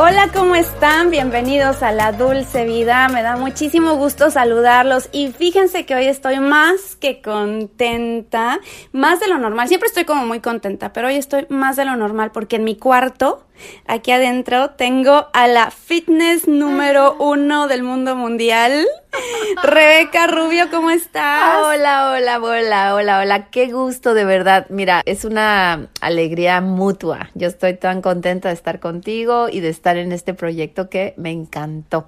Hola, ¿cómo están? Bienvenidos a La Dulce Vida. Me da muchísimo gusto saludarlos y fíjense que hoy estoy más que contenta, más de lo normal. Siempre estoy como muy contenta, pero hoy estoy más de lo normal porque en mi cuarto Aquí adentro tengo a la fitness número uno del mundo mundial. Rebeca Rubio, ¿cómo estás? Hola, hola, hola, hola, hola. Qué gusto, de verdad. Mira, es una alegría mutua. Yo estoy tan contenta de estar contigo y de estar en este proyecto que me encantó.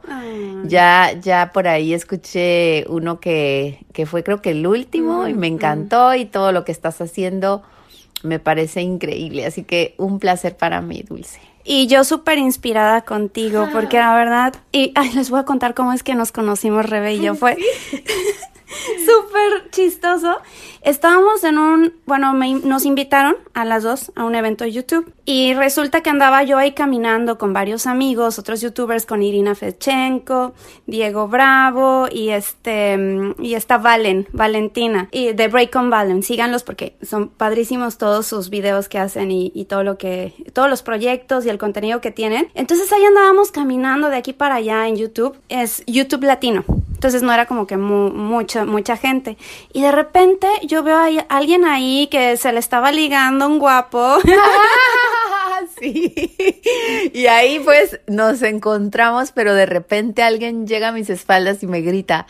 Ya, ya por ahí escuché uno que, que fue creo que el último y me mm. encantó y todo lo que estás haciendo me parece increíble. Así que un placer para mí, Dulce. Y yo súper inspirada contigo, porque la verdad, y ay, les voy a contar cómo es que nos conocimos, Rebe y yo. Fue, súper chistoso. Estábamos en un, bueno, nos invitaron a las dos a un evento de YouTube y resulta que andaba yo ahí caminando con varios amigos, otros youtubers, con Irina Fechenko, Diego Bravo y este, y está Valen, Valentina, y de Break on Valen. Síganlos porque son padrísimos todos sus videos que hacen y, y todo lo que, todos los proyectos y el contenido que tienen. Entonces ahí andábamos caminando de aquí para allá en YouTube. Es YouTube Latino. Entonces no era como que mucha, mucha gente. Y de repente yo veo a alguien ahí que se le estaba ligando un guapo. sí. Y ahí pues nos encontramos, pero de repente alguien llega a mis espaldas y me grita,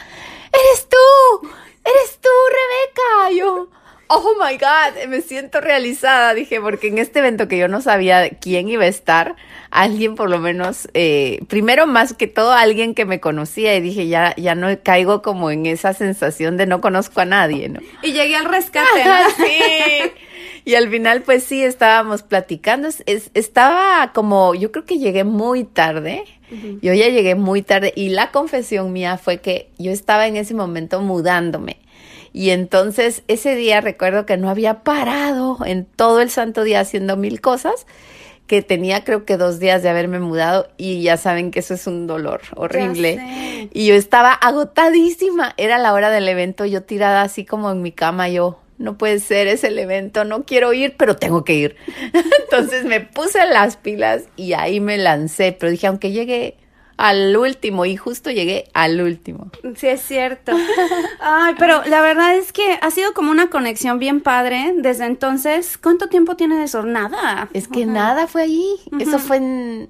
¡Eres tú! ¡Eres tú, Rebeca! yo, oh my God, me siento realizada, dije, porque en este evento que yo no sabía quién iba a estar, alguien por lo menos, eh, primero más que todo alguien que me conocía y dije, ya, ya no caigo como en esa sensación de no conozco a nadie, ¿no? Y llegué al rescate, ¿no? sí. Y al final, pues sí, estábamos platicando. Es, estaba como, yo creo que llegué muy tarde. Yo ya llegué muy tarde. Y la confesión mía fue que yo estaba en ese momento mudándome. Y entonces ese día recuerdo que no había parado en todo el santo día haciendo mil cosas, que tenía creo que dos días de haberme mudado y ya saben que eso es un dolor horrible. Y yo estaba agotadísima, era la hora del evento, yo tirada así como en mi cama, yo, no puede ser ese el evento, no quiero ir, pero tengo que ir. Entonces me puse las pilas y ahí me lancé, pero dije, aunque llegue al último y justo llegué al último. Sí, es cierto. Ay, pero la verdad es que ha sido como una conexión bien padre desde entonces. ¿Cuánto tiempo tiene de eso? Nada. Es que nada fue allí. Eso fue en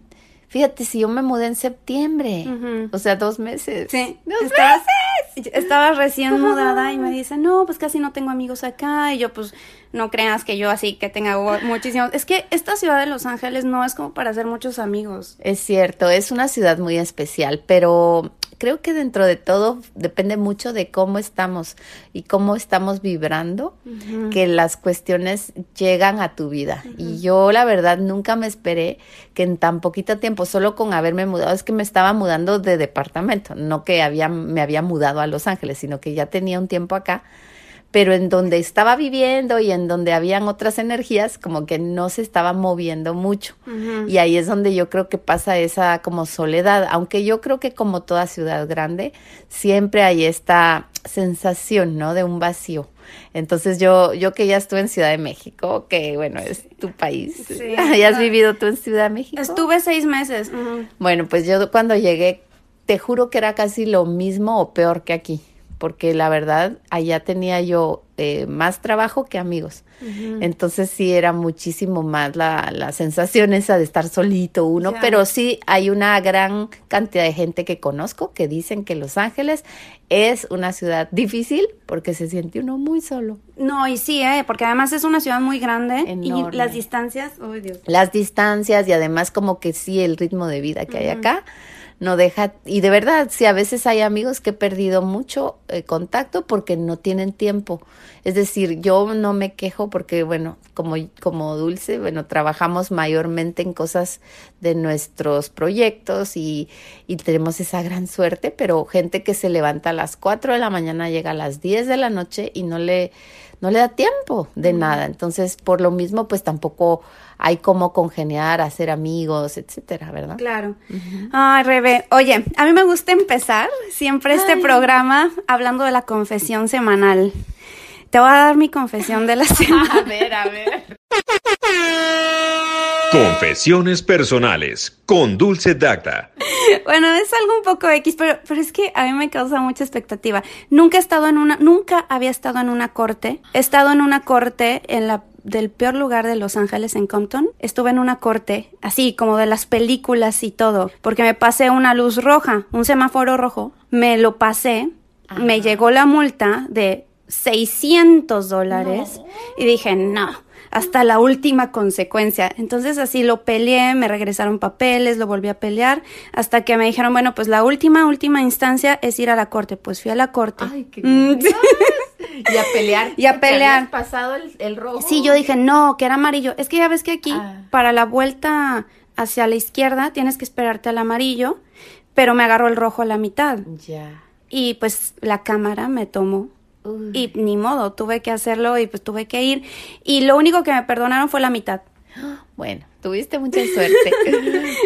Fíjate, si yo me mudé en septiembre, o sea, dos meses. Sí. ¡Dos meses! Estaba recién mudada y me dice, no, pues casi no tengo amigos acá. Y yo, pues, no creas que yo así que tenga muchísimos. Es que esta ciudad de Los Ángeles no es como para hacer muchos amigos. Es cierto, es una ciudad muy especial, pero creo que dentro de todo depende mucho de cómo estamos y cómo estamos vibrando, que las cuestiones llegan a tu vida. Y yo la verdad nunca me esperé que en tan poquito tiempo, solo con haberme mudado, es que me estaba mudando de departamento, no que había, me había mudado a Los Ángeles, sino que ya tenía un tiempo acá pero en donde estaba viviendo y en donde habían otras energías, como que no se estaba moviendo mucho. Y ahí es donde yo creo que pasa esa como soledad, aunque yo creo que como toda ciudad grande, siempre hay esta sensación, ¿no? De un vacío. Entonces yo, yo que ya estuve en Ciudad de México, que bueno, es tu país. Sí, has vivido tú en Ciudad de México? Estuve seis meses. Bueno, pues yo cuando llegué, te juro que era casi lo mismo o peor que aquí porque la verdad allá tenía yo eh, más trabajo que amigos. Entonces sí era muchísimo más la, la, sensación esa de estar solito uno, pero sí hay una gran cantidad de gente que conozco que dicen que Los Ángeles es una ciudad difícil porque se siente uno muy solo. No, y sí, ¿eh? porque además es una ciudad muy grande y las distancias, oh Dios. Las distancias y además como que sí el ritmo de vida que hay acá no deja, y de verdad, sí, a veces hay amigos que he perdido mucho eh, contacto porque no tienen tiempo. Es decir, yo no me quejo porque, bueno, como, como Dulce, bueno, trabajamos mayormente en cosas de nuestros proyectos y, y tenemos esa gran suerte, pero gente que se levanta a las 4 de la mañana llega a las 10 de la noche y no le, no le da tiempo de nada. Entonces, por lo mismo, pues tampoco hay cómo congeniar, hacer amigos, etcétera, ¿verdad? Claro. Ay, Rebe, oye, a mí me gusta empezar siempre este programa hablando de la confesión semanal. Te voy a dar mi confesión de la semana. a ver, a ver. Confesiones personales con Dulce Dacta. Bueno, es algo un poco X, pero, pero es que a mí me causa mucha expectativa. Nunca he estado en una, nunca había estado en una corte. He estado en una corte en la del peor lugar de Los Ángeles en Compton. Estuve en una corte, así como de las películas y todo, porque me pasé una luz roja, un semáforo rojo, me lo pasé, me llegó la multa de 600 dólares y dije, no, hasta la última consecuencia. Entonces así lo peleé, me regresaron papeles, lo volví a pelear, hasta que me dijeron, bueno, pues la última, última instancia es ir a la corte. Pues fui a la corte. Ay, qué Mm, Y a pelear. Y a pelear. pasado el, el rojo. Sí, yo dije, no, que era amarillo. Es que ya ves que aquí, Ah. para la vuelta hacia la izquierda, tienes que esperarte al amarillo, pero me agarró el rojo a la mitad. Ya. Y pues la cámara me tomó. Y ni modo, tuve que hacerlo y pues tuve que ir. Y lo único que me perdonaron fue la mitad. Bueno, tuviste mucha suerte.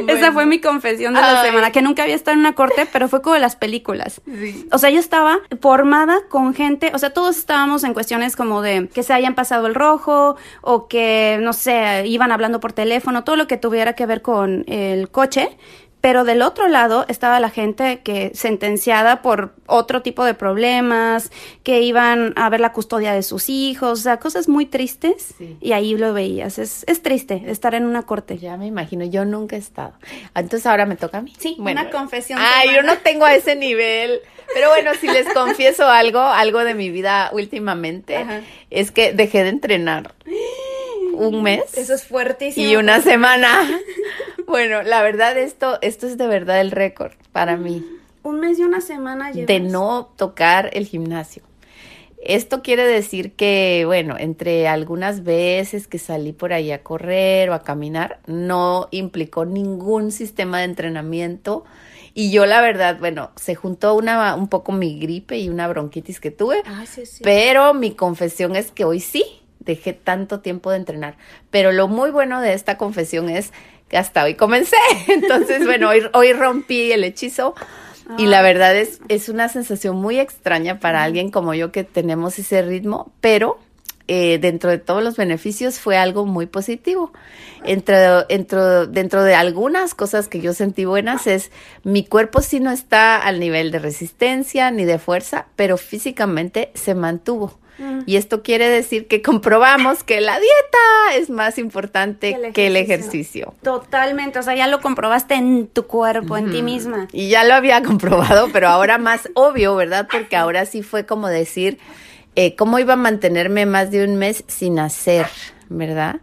Esa fue mi confesión de la Ay. semana, que nunca había estado en una corte, pero fue como de las películas. Sí. O sea, yo estaba formada con gente, o sea, todos estábamos en cuestiones como de que se hayan pasado el rojo o que, no sé, iban hablando por teléfono, todo lo que tuviera que ver con el coche. Pero del otro lado estaba la gente que sentenciada por otro tipo de problemas, que iban a ver la custodia de sus hijos, o sea, cosas muy tristes. Sí. Y ahí lo veías. Es, es triste estar en una corte. Ya me imagino, yo nunca he estado. Entonces ahora me toca a mí. Sí, una confesión Ay, yo no tengo a ese nivel. Pero bueno, si les confieso algo, algo de mi vida últimamente, Ajá. es que dejé de entrenar un mes Eso es fuertísimo. y una semana. Bueno, la verdad esto, esto es de verdad el récord para mí. Un mes y una semana llevas. de no tocar el gimnasio. Esto quiere decir que, bueno, entre algunas veces que salí por ahí a correr o a caminar, no implicó ningún sistema de entrenamiento. Y yo, la verdad, bueno, se juntó una, un poco mi gripe y una bronquitis que tuve, Ah, sí, sí. pero mi confesión es que hoy sí dejé tanto tiempo de entrenar. Pero lo muy bueno de esta confesión es que hasta hoy comencé. Entonces, bueno, hoy, hoy rompí el hechizo. Y la verdad es, es una sensación muy extraña para alguien como yo que tenemos ese ritmo, pero eh, dentro de todos los beneficios fue algo muy positivo. Entre, dentro, dentro de algunas cosas que yo sentí buenas es mi cuerpo sí no está al nivel de resistencia ni de fuerza, pero físicamente se mantuvo. Y esto quiere decir que comprobamos que la dieta es más importante Que el que el ejercicio. ejercicio. Totalmente, o sea, ya lo comprobaste en tu cuerpo, en ti misma. Y ya lo había comprobado, pero ahora más obvio, ¿verdad? Porque ahora sí fue como decir, eh, ¿cómo iba a mantenerme más de un mes sin hacer, ¿verdad?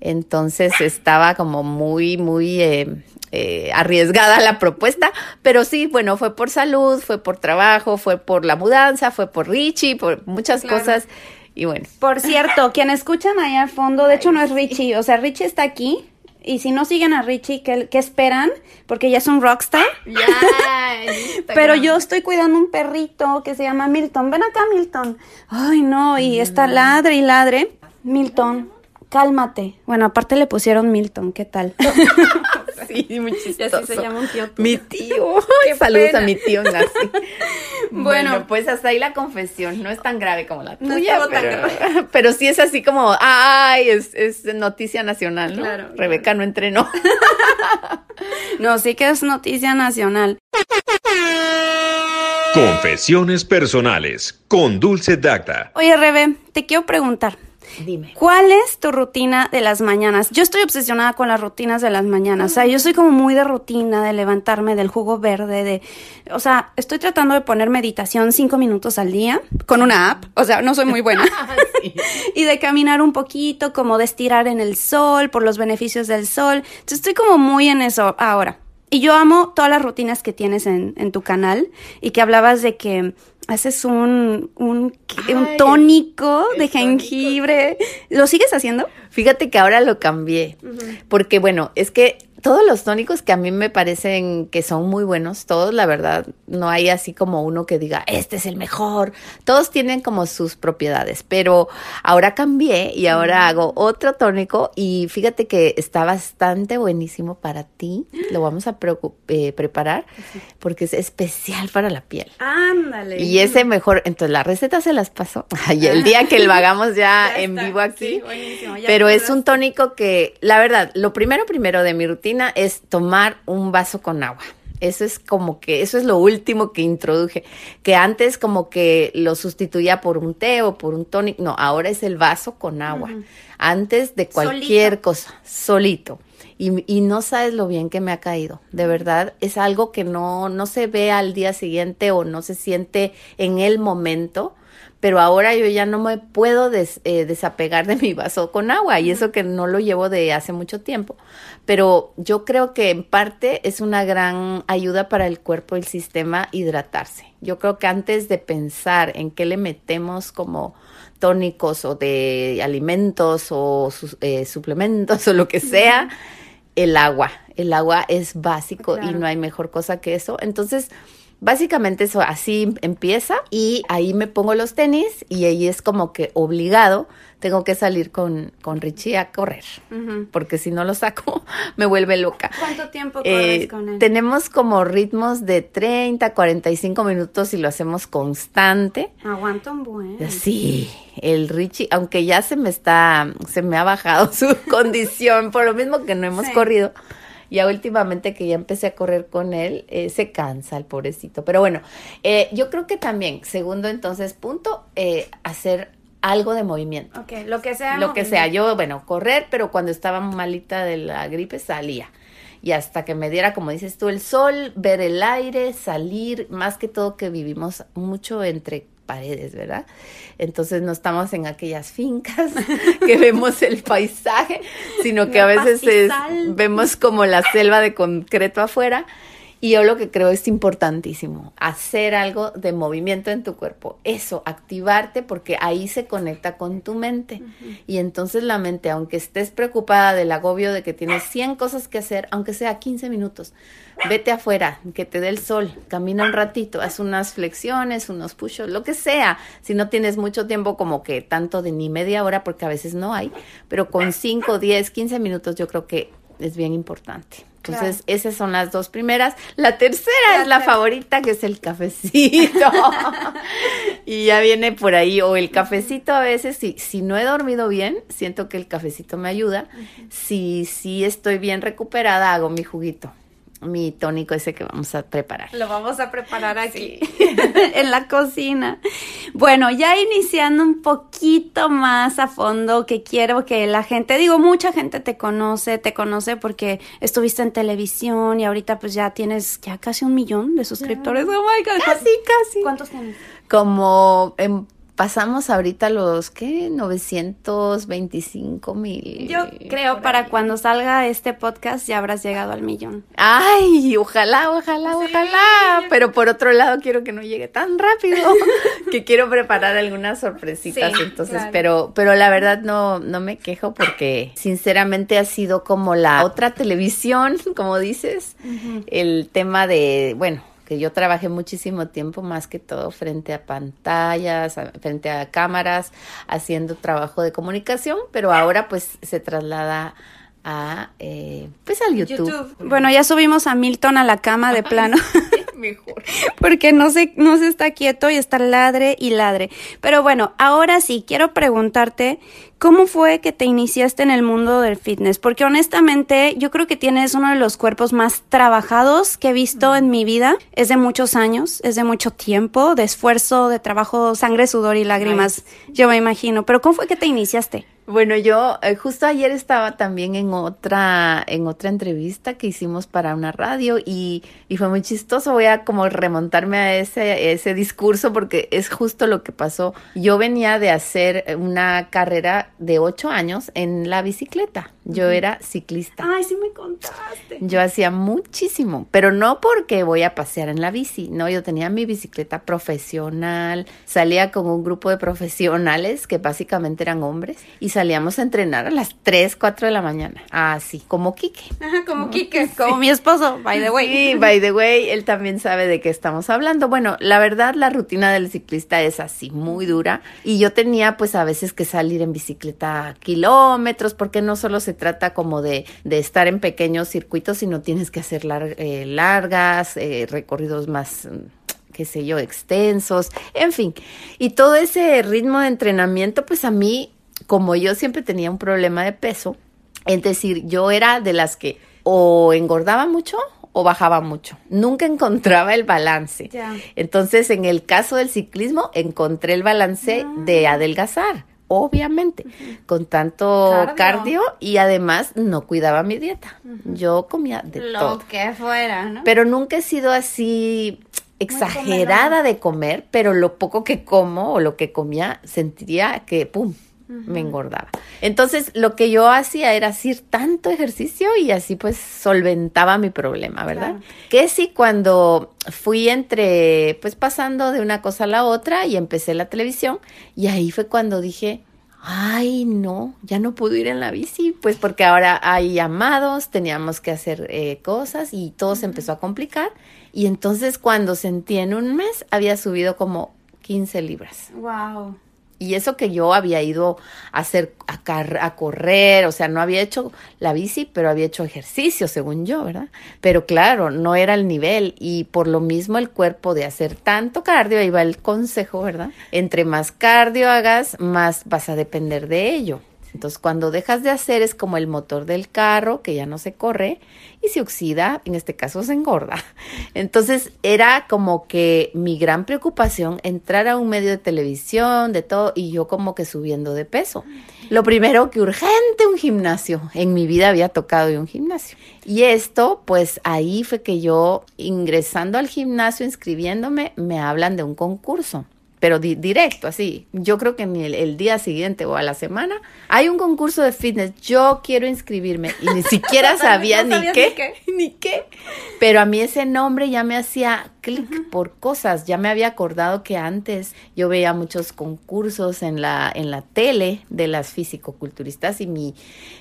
Entonces estaba como muy, muy eh, eh, arriesgada la propuesta, pero sí, bueno, fue por salud, fue por trabajo, fue por la mudanza, fue por Richie, por muchas Claro. cosas. Y bueno, Por cierto, quien escuchan ahí al fondo, de hecho no es Richie, o sea, Richie está aquí. Y si no siguen a Richie, ¿qué, qué esperan? Porque ya es un rockstar. Pero yo estoy cuidando un perrito que se llama Milton. Ven acá, Milton. Ay, no, y está ladre y ladre. Milton, cálmate. Bueno, aparte le pusieron Milton, ¿qué tal? Sí, muy Y chistoso. así se llama un tío tuyo. Mi tío. Qué Saludos pena. a mi tío Nancy. Bueno. bueno, pues hasta ahí la confesión. No es tan grave como la No tuya, tan pero, pero sí es así como, ay, es, es noticia nacional, ¿no? Claro, Rebeca no entrenó. No, sí que es noticia nacional. Confesiones personales con Dulce Dacta. Oye, Rebe, te quiero preguntar. Dime. ¿Cuál es tu rutina de las mañanas? Yo estoy obsesionada con las rutinas de las mañanas. O sea, yo soy como muy de rutina, de levantarme del jugo verde, de... O sea, estoy tratando de poner meditación cinco minutos al día con una app. O sea, no soy muy buena. y de caminar un poquito, como de estirar en el sol, por los beneficios del sol. Entonces estoy como muy en eso ahora. Y yo amo todas las rutinas que tienes en, en tu canal y que hablabas de que haces un, un, un tónico de jengibre. ¿Lo sigues haciendo? Fíjate que ahora lo cambié, porque bueno, es que todos los tónicos que a mí me parecen que son muy buenos, todos la verdad, no hay así como uno que diga, este es el mejor, todos tienen como sus propiedades, pero ahora cambié y ahora hago otro tónico y fíjate que está bastante buenísimo para ti, lo vamos a eh, preparar porque es especial para la piel. Ándale. Y ese mejor, entonces la receta se las paso, y el día que lo hagamos ya, en vivo aquí, pero es un tónico que, la verdad, lo primero primero de mi rutina, es tomar un vaso con agua. Eso es como que, eso es lo último que introduje, que antes como que lo sustituía por un té o por un tonic, no, ahora es el vaso con agua, antes de cualquier cosa, solito. Y, y, no sabes lo bien que me ha caído, de verdad, es algo que no, no se ve al día siguiente o no se siente en el momento, pero ahora yo ya no me puedo eh, desapegar de mi vaso con agua y eso que no lo llevo de hace mucho tiempo. Pero yo creo que en parte es una gran ayuda para el cuerpo y el sistema hidratarse. Yo creo que antes de pensar en qué le metemos como tónicos o de alimentos o eh, suplementos o lo que sea, el agua. El agua es básico y no hay mejor cosa que eso. Entonces, Básicamente eso así empieza y ahí me pongo los tenis y ahí es como que obligado tengo que salir con, con Richie a correr, porque si no lo saco me vuelve loca. ¿Cuánto tiempo corres eh, con él? Tenemos como ritmos de 30, 45 minutos y lo hacemos constante. Aguanta un buen. Sí, el Richie, aunque ya se me está, se me ha bajado su condición por lo mismo que no hemos corrido ya últimamente que ya empecé a correr con él, eh, se cansa el pobrecito. Pero bueno, eh, yo creo que también, segundo entonces punto, eh, hacer algo de movimiento. Ok, lo que sea. Lo que sea. Yo, bueno, correr, pero cuando estaba malita de la gripe salía. Y hasta que me diera, como dices tú, el sol, ver el aire, salir, más que todo que vivimos mucho entre paredes, ¿verdad? Entonces no estamos en aquellas fincas que vemos el paisaje, sino que a veces vemos como la selva de concreto afuera y yo lo que creo es importantísimo, hacer algo de movimiento en tu cuerpo, eso, activarte porque ahí se conecta con tu mente. Y entonces la mente, aunque estés preocupada del agobio de que tienes 100 cosas que hacer, aunque sea 15 minutos, vete afuera, que te dé el sol, camina un ratito, haz unas flexiones, unos push lo que sea. Si no tienes mucho tiempo, como que tanto de ni media hora, porque a veces no hay, pero con 5, 10, 15 minutos yo creo que es bien importante. Entonces, esas son las dos primeras. La tercera es la favorita, que es el cafecito. y ya viene por ahí. O el cafecito a veces, si, si no he dormido bien, siento que el cafecito me ayuda. Si sí si estoy bien recuperada, hago mi juguito mi tónico ese que vamos a preparar. Lo vamos a preparar aquí, en la cocina. Bueno, ya iniciando un poquito más a fondo, que quiero que la gente, digo, mucha gente te conoce, te conoce porque estuviste en televisión y ahorita pues ya tienes ya casi un millón de suscriptores. Oh my God. Casi, casi. ¿Cuántos tienes? Como en pasamos ahorita los, ¿qué? 925 mil. Yo creo para cuando salga este podcast ya habrás llegado al millón. Ay, ojalá, ojalá, ojalá. Pero por otro lado quiero que no llegue tan rápido, que quiero preparar algunas sorpresitas. entonces, pero, pero la verdad no, no me quejo porque sinceramente ha sido como la otra televisión, como dices, el tema de, bueno, que yo trabajé muchísimo tiempo más que todo frente a pantallas, frente a cámaras, haciendo trabajo de comunicación, pero ahora pues se traslada a eh, pues al YouTube. Bueno, ya subimos a Milton a la cama de plano. Mejor. Porque no se, no se está quieto y está ladre y ladre. Pero bueno, ahora sí, quiero preguntarte ¿Cómo fue que te iniciaste en el mundo del fitness? Porque honestamente yo creo que tienes uno de los cuerpos más trabajados que he visto en mi vida. Es de muchos años, es de mucho tiempo, de esfuerzo, de trabajo, sangre, sudor y lágrimas, yo me imagino. Pero ¿cómo fue que te iniciaste? Bueno, yo eh, justo ayer estaba también en otra, en otra entrevista que hicimos para una radio y, y fue muy chistoso. Voy a como remontarme a ese, ese discurso porque es justo lo que pasó. Yo venía de hacer una carrera de ocho años en la bicicleta Yo era ciclista. Ay, sí me contaste. Yo hacía muchísimo, pero no porque voy a pasear en la bici, no, yo tenía mi bicicleta profesional, salía con un grupo de profesionales que básicamente eran hombres y salíamos a entrenar a las 3, 4 de la mañana, así, como Quique. Ajá, como Quique, como mi esposo, by the way. Sí, by the way, él también sabe de qué estamos hablando. Bueno, la verdad, la rutina del ciclista es así, muy dura, y yo tenía pues a veces que salir en bicicleta kilómetros, porque no solo se trata como de, de estar en pequeños circuitos, sino tienes que hacer eh, largas, eh, recorridos más qué sé yo, extensos, en fin. Y todo ese ritmo de entrenamiento, pues a mí, como yo siempre tenía un problema de peso, es decir, yo era de las que o engordaba mucho o bajaba mucho. Nunca encontraba el balance. Entonces, en el caso del ciclismo, encontré el balance ah. de adelgazar obviamente, con tanto cardio. y además no cuidaba mi dieta. Yo comía de todo. Lo que fuera, ¿no? Pero nunca he sido así exagerada de comer, pero lo poco que como o lo que comía sentiría que, ¡pum!, me engordaba. Entonces, lo que yo hacía era hacer tanto ejercicio y así pues solventaba mi problema, ¿verdad? Que sí, cuando fui entre, pues pasando de una cosa a la otra y empecé la televisión y ahí fue cuando dije, ay, no, ya no puedo ir en la bici, pues porque ahora hay llamados, teníamos que hacer eh, cosas y todo se empezó a complicar. Y entonces cuando sentí en un mes había subido como 15 libras. Wow. Y eso que yo había ido a hacer, a, correr, o sea, no había hecho la bici, pero había hecho ejercicio, según yo, ¿verdad? Pero claro, no era el nivel y por lo mismo el cuerpo de hacer tanto cardio, ahí va el consejo, ¿verdad? Entre más cardio hagas, más vas a depender de ello. Entonces, cuando dejas de hacer es como el motor del carro que ya no se corre y se oxida, en este caso se engorda. Entonces, era como que mi gran preocupación entrar a un medio de televisión, de todo, y yo como que subiendo de peso. Lo primero que urgente un gimnasio. En mi vida había tocado un gimnasio. Y esto, pues ahí fue que yo ingresando al gimnasio, inscribiéndome, me hablan de un concurso pero directo, así. Yo creo que ni el, día siguiente o a la semana hay un concurso de fitness. Yo quiero inscribirme y ni siquiera sabía ni, qué, ni qué, Pero a mí ese nombre ya me hacía clic por cosas. Ya me había acordado que antes yo veía muchos concursos en la en la tele de las fisicoculturistas y mi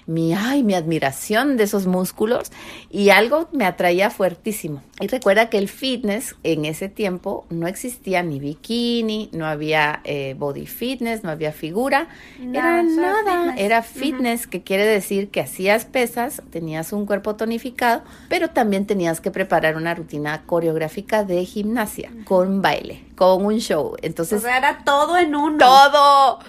mi ay, mi admiración de esos músculos y algo me atraía fuertísimo. Y recuerda que el fitness en ese tiempo no existía ni bikini no había eh, body fitness, no había figura, era nada, era fitness, que quiere decir que hacías pesas, tenías un cuerpo tonificado, pero también tenías que preparar una rutina coreográfica de gimnasia con baile, con un show. Entonces, era todo en uno. Todo.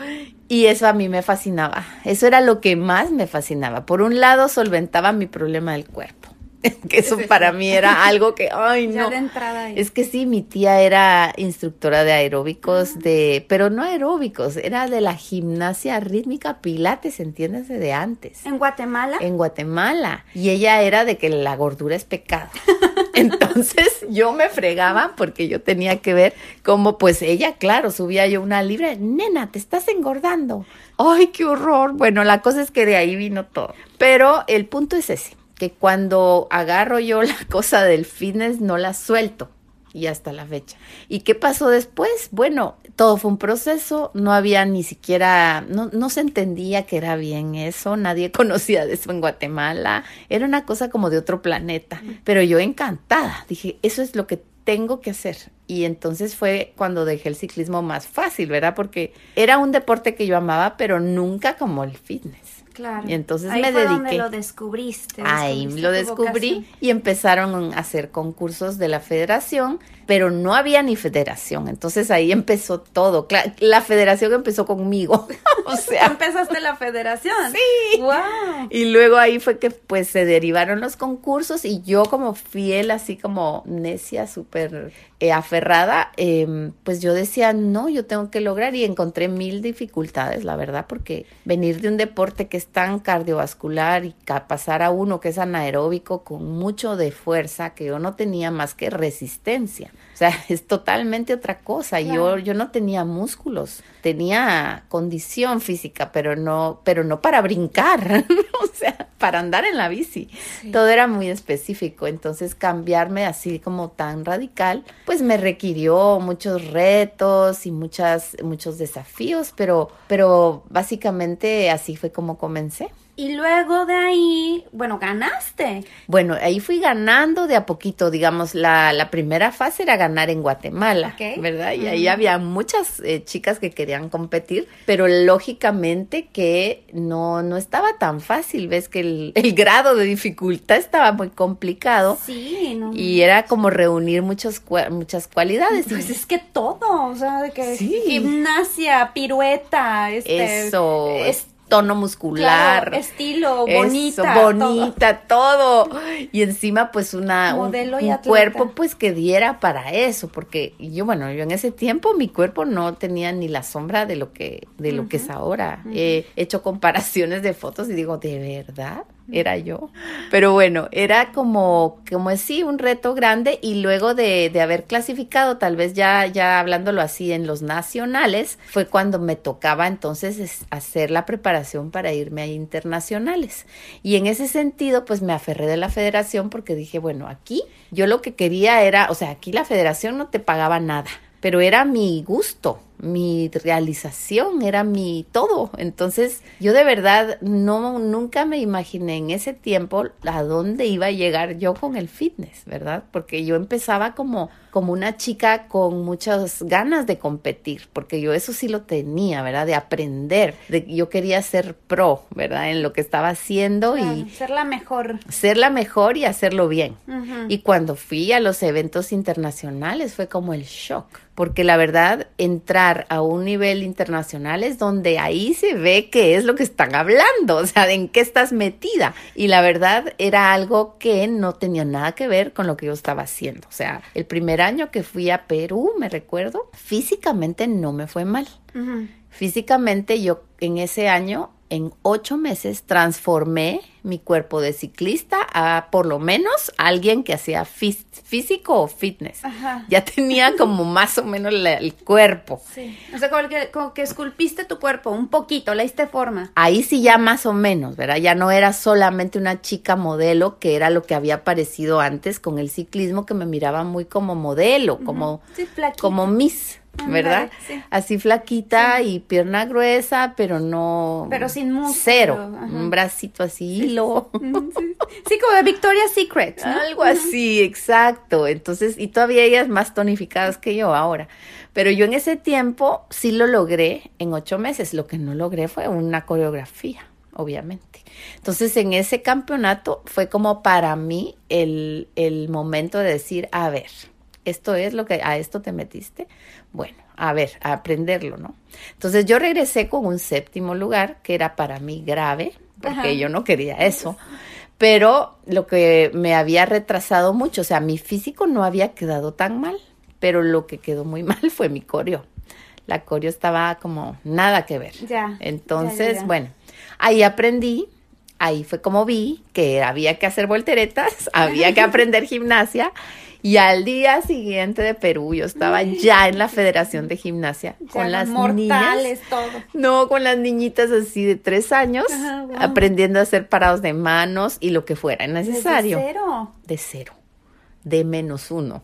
Y eso a mí me fascinaba. Eso era lo que más me fascinaba. Por un lado, solventaba mi problema del cuerpo. que eso para mí era algo que, ay, no. de entrada Es que sí, mi tía era instructora de aeróbicos, ah. de, pero no aeróbicos, era de la gimnasia rítmica pilates, entiéndase, de antes. ¿En Guatemala? En Guatemala. Y ella era de que la gordura es pecado. Entonces yo me fregaba porque yo tenía que ver cómo, pues ella, claro, subía yo una libra, nena, te estás engordando. Ay, qué horror. Bueno, la cosa es que de ahí vino todo. Pero el punto es ese que cuando agarro yo la cosa del fitness no la suelto y hasta la fecha. ¿Y qué pasó después? Bueno, todo fue un proceso, no había ni siquiera, no, no se entendía que era bien eso, nadie conocía de eso en Guatemala, era una cosa como de otro planeta, pero yo encantada, dije, eso es lo que tengo que hacer. Y entonces fue cuando dejé el ciclismo más fácil, ¿verdad? Porque era un deporte que yo amaba, pero nunca como el fitness. Claro. Y entonces Ahí me fue dediqué. Donde lo descubriste. Ahí lo descubrí y empezaron a hacer concursos de la federación, pero no había ni federación. Entonces ahí empezó todo. La federación empezó conmigo. o sea, empezaste la federación. Sí. Wow. Y luego ahí fue que pues se derivaron los concursos y yo como fiel, así como necia, súper eh, aferrada, em, pues yo decía, no, yo tengo que lograr y encontré mil dificultades, la verdad, porque venir de un deporte que es tan cardiovascular y pasar a uno que es anaeróbico con mucho de fuerza que yo no tenía más que resistencia. O sea, es totalmente otra cosa. Yo, yo no tenía músculos, tenía condición física, pero no, pero no para brincar, o sea, para andar en la bici. Todo era muy específico. Entonces cambiarme así como tan radical, pues me requirió muchos retos y muchas, muchos desafíos, pero, pero básicamente así fue como comencé. Y luego de ahí, bueno, ganaste. Bueno, ahí fui ganando de a poquito, digamos, la, la primera fase era ganar en Guatemala, ¿verdad? Y ahí había muchas eh, chicas que querían competir, pero lógicamente que no, no estaba tan fácil, ves que el, el grado de dificultad estaba muy complicado. Sí, no. Y era como reunir muchos, muchas cualidades. Pues es que todo, o sea, de que gimnasia, pirueta, este... Eso tono muscular. estilo, bonita. bonita, todo. Y encima, pues, una, Modelo un, cuerpo, pues, que diera para eso. Porque yo, bueno, yo en ese tiempo mi cuerpo no tenía ni la sombra de lo que, de lo que es ahora. He hecho comparaciones de fotos y digo, ¿de verdad? Era yo. Pero bueno, era como, como sí, un reto grande y luego de, de, haber clasificado, tal vez ya, ya hablándolo así en los nacionales, fue cuando me tocaba entonces hacer la preparación para irme a internacionales. Y en ese sentido, pues me aferré de la federación porque dije, bueno, aquí yo lo que quería era, o sea, aquí la federación no te pagaba nada, pero era mi gusto mi realización, era mi todo. Entonces, yo de verdad no nunca me imaginé en ese tiempo a dónde iba a llegar yo con el fitness, ¿verdad? Porque yo empezaba como como una chica con muchas ganas de competir, porque yo eso sí lo tenía, ¿verdad? De aprender, de yo quería ser pro, ¿verdad? En lo que estaba haciendo y ser la mejor. Ser la mejor y hacerlo bien. Y cuando fui a los eventos internacionales fue como el shock, porque la verdad entrar a un nivel internacional es donde ahí se ve qué es lo que están hablando, o sea, en qué estás metida. Y la verdad era algo que no tenía nada que ver con lo que yo estaba haciendo. O sea, el primer año que fui a Perú, me recuerdo, físicamente no me fue mal. Físicamente yo en ese año en ocho meses transformé mi cuerpo de ciclista a por lo menos alguien que hacía físico o fitness. Ya tenía como más o menos el cuerpo. Sí. O sea, como que, como que esculpiste tu cuerpo un poquito, le diste forma. Ahí sí ya más o menos, ¿verdad? Ya no era solamente una chica modelo, que era lo que había aparecido antes con el ciclismo, que me miraba muy como modelo, como, como Miss. ¿Verdad? Así flaquita y pierna gruesa, pero no... Pero sin músculo. Cero. Un bracito así, hilo. Sí, como de Victoria's Secret. Algo así, exacto. Entonces, y todavía ellas más tonificadas que yo ahora. Pero yo en ese tiempo sí lo logré en ocho meses. Lo que no logré fue una coreografía, obviamente. Entonces, en ese campeonato fue como para mí el, el momento de decir, a ver, esto es lo que a esto te metiste. Bueno, a ver, a aprenderlo, ¿no? Entonces yo regresé con un séptimo lugar que era para mí grave, porque yo no quería eso. Pero lo que me había retrasado mucho, o sea, mi físico no había quedado tan mal, pero lo que quedó muy mal fue mi coreo. La coreo estaba como nada que ver. Ya. Entonces, bueno, ahí aprendí ahí fue como vi que había que hacer volteretas, había que aprender gimnasia y al día siguiente de Perú, yo estaba ya en la Federación de Gimnasia con las mortales, todo. No, con las niñitas así de tres años, aprendiendo a hacer parados de manos y lo que fuera necesario. ¿De cero? De cero. De menos uno.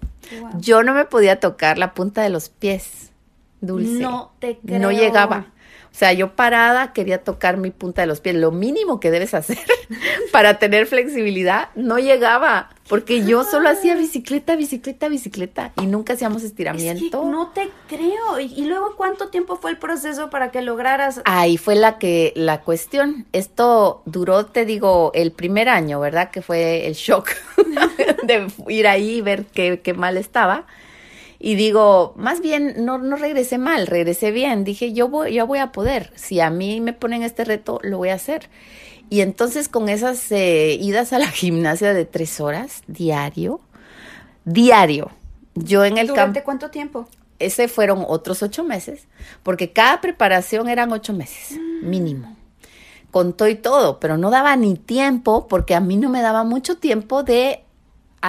Yo no me podía tocar la punta de los pies, Dulce. No te creo. No llegaba. O sea, yo parada quería tocar mi punta de los pies. Lo mínimo que debes hacer para tener flexibilidad no llegaba. Porque yo solo hacía bicicleta, bicicleta, bicicleta y nunca hacíamos estiramiento. no te creo. ¿Y, luego cuánto tiempo fue el proceso para que lograras? Ahí fue la que la cuestión. Esto duró, te digo, el primer año, ¿verdad? Que fue el shock de ir ahí y ver qué, qué mal estaba y digo, más bien no, no regresé mal, regresé bien. Dije, yo voy, yo voy a poder. Si a mí me ponen este reto, lo voy a hacer. Y entonces con esas eh, idas a la gimnasia de tres horas diario, diario, yo en el campo. cuánto tiempo? Ese fueron otros ocho meses, porque cada preparación eran ocho meses, mm. mínimo contó y todo, pero no daba ni tiempo porque a mí no me daba mucho tiempo de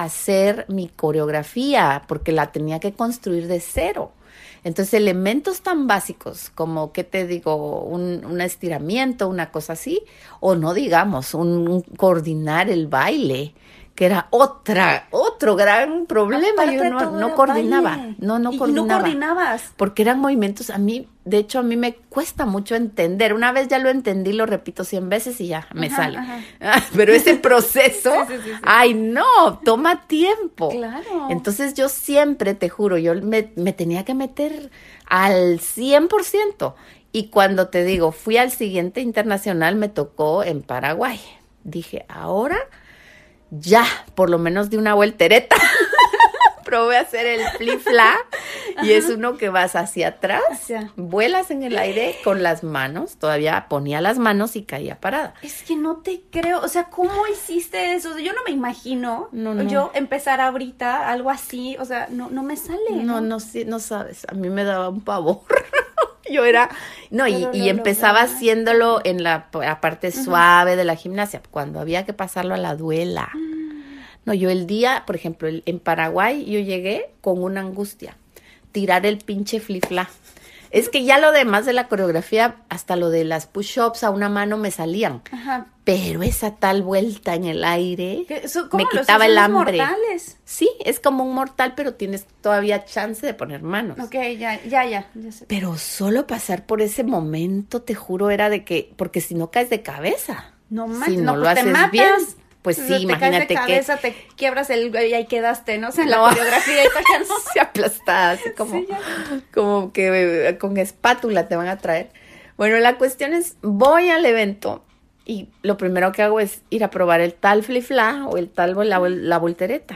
hacer mi coreografía porque la tenía que construir de cero. Entonces, elementos tan básicos como, ¿qué te digo? Un, un estiramiento, una cosa así, o no digamos, un coordinar el baile, que era otra, otro gran problema. Yo no, coordinaba, no, no coordinaba. no coordinabas. Porque eran movimientos, a mí, de hecho, a mí me cuesta mucho entender. Una vez ya lo entendí, lo repito cien veces y ya me sale. Pero ese proceso, ay, no, toma tiempo. Claro. Entonces yo siempre, te juro, yo me, me tenía que meter al 100%. Y cuando te digo, fui al siguiente internacional, me tocó en Paraguay. Dije, ahora ya, por lo menos de una voltereta. Probé a hacer el flip-fla y es uno que vas hacia atrás, vuelas en el aire con las manos, todavía ponía las manos y caía parada. Es que no te creo, o sea, ¿cómo hiciste eso? Yo no me imagino yo empezar ahorita algo así, o sea, no, no me sale. No, no, no, no sabes, a mí me daba un pavor. yo era, no, y, empezaba haciéndolo en la, parte suave de la gimnasia, cuando había que pasarlo a la duela. Mm. No, yo el día, por ejemplo, en Paraguay, yo llegué con una angustia, tirar el pinche flifla. Es que ya lo demás de la coreografía, hasta lo de las push-ups a una mano me salían. Ajá. Pero esa tal vuelta en el aire me quitaba el hambre. Mortales? Sí, es como un mortal, pero tienes todavía chance de poner manos. Ok, ya, ya, ya. Pero solo pasar por ese momento, te juro, era de que, porque si no caes de cabeza. No manches, si no, lo pues haces bien pues sí, imagínate te cabeza, te quiebras el y ahí quedaste, ¿no? O sea, en la coreografía y se aplastada, así como, como que eh, con espátula te van a traer. Bueno, la cuestión es, voy al evento y lo primero que hago es ir a probar el tal flifla o el tal la, la voltereta.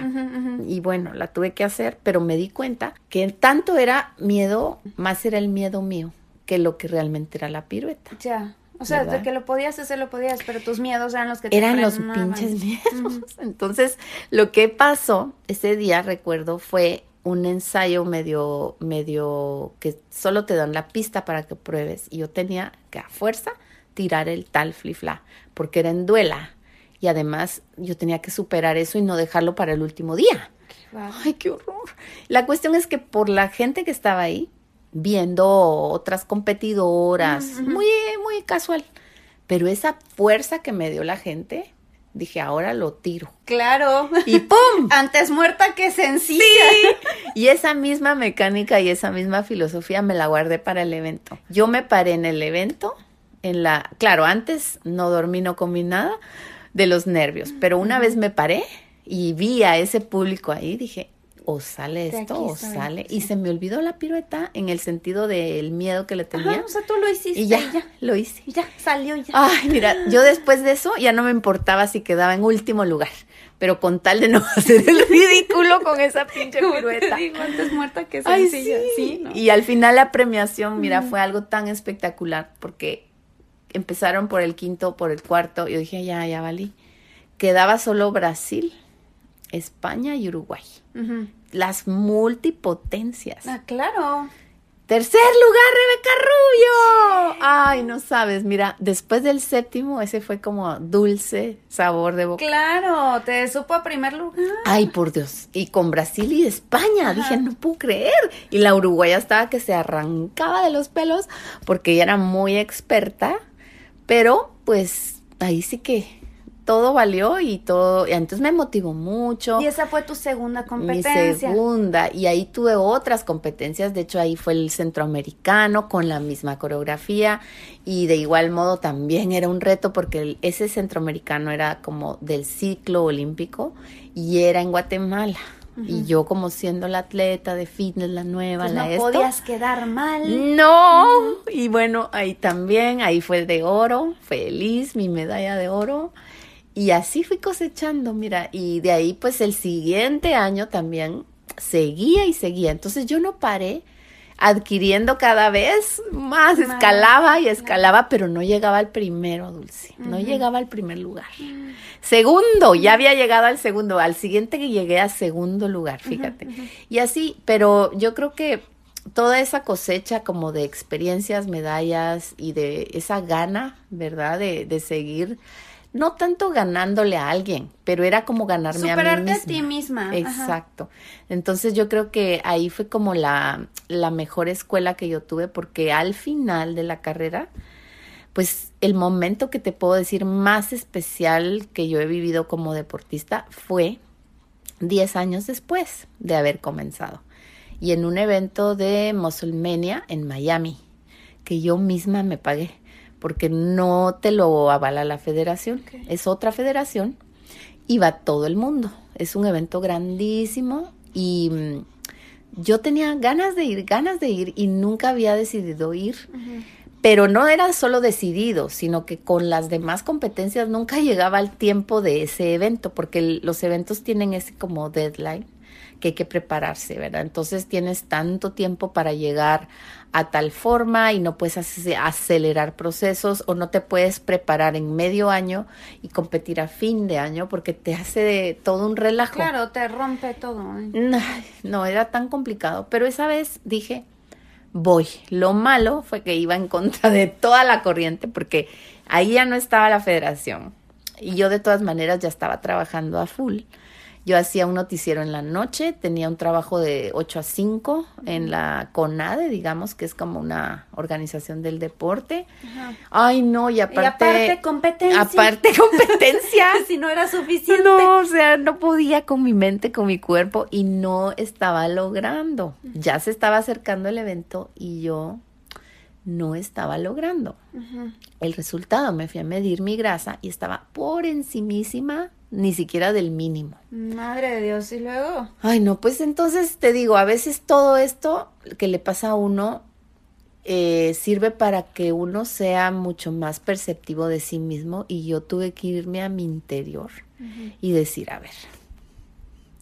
Y bueno, la tuve que hacer, pero me di cuenta que tanto era miedo, más era el miedo mío que lo que realmente era la pirueta. Ya. O sea, de que lo podías hacer, lo podías, pero tus miedos eran los que te Eran los pinches miedos. Entonces, lo que pasó ese día, recuerdo, fue un ensayo medio, medio que solo te dan la pista para que pruebes. Y yo tenía que a fuerza tirar el tal flifla, porque era en duela. Y además yo tenía que superar eso y no dejarlo para el último día. Ay, qué horror. La cuestión es que por la gente que estaba ahí, viendo otras competidoras, muy, muy casual. Pero esa fuerza que me dio la gente, dije, ahora lo tiro. Claro. Y ¡pum! Antes muerta que sencilla. Y esa misma mecánica y esa misma filosofía me la guardé para el evento. Yo me paré en el evento, en la, claro, antes no dormí, no comí nada de los nervios, pero una vez me paré y vi a ese público ahí, dije, o sale esto o sale. Y se me olvidó la pirueta en el sentido del miedo que le tenía. o sea, tú lo hiciste. Y ya, lo hice. Y ya, salió ya. Ay, mira, yo después de eso ya no me importaba si quedaba en último lugar. Pero con tal de no hacer el ridículo con esa pinche pirueta. Te digo, antes muerta que Ay, sí. Y al final la premiación, mira, fue algo tan espectacular porque empezaron por el quinto, por el cuarto. Yo dije, ya, ya valí. Quedaba solo Brasil España y Uruguay. Las multipotencias. Ah, claro. Tercer lugar, Rebeca Rubio. Ay, no sabes, mira, después del séptimo, ese fue como dulce sabor de boca. Claro, te supo a primer lugar. Ay, por Dios. Y con Brasil y España, dije, no puedo creer. Y la uruguaya estaba que se arrancaba de los pelos porque ella era muy experta, pero pues ahí sí que todo valió y todo, y entonces me motivó mucho. Y esa fue tu segunda competencia. Mi segunda, y ahí tuve otras competencias, de hecho ahí fue el centroamericano con la misma coreografía y de igual modo también era un reto porque ese centroamericano era como del ciclo olímpico y era en Guatemala. Y yo como siendo la atleta de fitness, la nueva, pues la no podías quedar mal. No. Y bueno, ahí también, ahí fue de oro, feliz, mi medalla de oro. Y así fui cosechando, mira, y de ahí pues el siguiente año también seguía y seguía. Entonces yo no paré adquiriendo cada vez más, escalaba y escalaba, pero no llegaba al primero, Dulce, no llegaba al primer lugar. Segundo, ya había llegado al segundo, al siguiente que llegué a segundo lugar, fíjate. Y así, pero yo creo que toda esa cosecha como de experiencias, medallas y de esa gana, ¿verdad? De, de seguir, no tanto ganándole a alguien, pero era como ganarme a mí misma. a ti misma. ajá. Exacto. Entonces yo creo que ahí fue como la, la mejor escuela que yo tuve porque al final de la carrera, pues el momento que te puedo decir más especial que yo he vivido como deportista fue 10 años después de haber comenzado. Y en un evento de Musclemania en Miami, que yo misma me pagué, porque no te lo avala la federación, es otra federación y va todo el mundo. Es un evento grandísimo y mm, yo tenía ganas de ir, ganas de ir y nunca había decidido ir. Pero no era solo decidido, sino que con las demás competencias nunca llegaba al tiempo de ese evento, porque el- los eventos tienen ese como deadline que hay que prepararse, ¿verdad? Entonces tienes tanto tiempo para llegar a tal forma y no puedes ace- acelerar procesos o no te puedes preparar en medio año y competir a fin de año porque te hace todo un relajo. Claro, te rompe todo. ¿eh? No, no, era tan complicado. Pero esa vez dije, voy. Lo malo fue que iba en contra de toda la corriente porque ahí ya no estaba la federación. Y yo de todas maneras ya estaba trabajando a full. Yo hacía un noticiero en la noche, tenía un trabajo de 8 a 5 en la CONADE, digamos, que es como una organización del deporte. Ajá. Ay, no, y Y aparte... aparte competencia. Aparte competencia. si no era suficiente. No, o sea, no podía con mi mente, con mi cuerpo y no estaba logrando. Ya se estaba acercando el evento y yo no estaba logrando. Ujú. El resultado, me fui a medir mi grasa y estaba por encimísima, ni siquiera del mínimo. Madre de Dios, y luego. Ay, no, pues entonces te digo, a veces todo esto que le pasa a uno eh, sirve para que uno sea mucho más perceptivo de sí mismo y yo tuve que irme a mi interior y decir, a ver,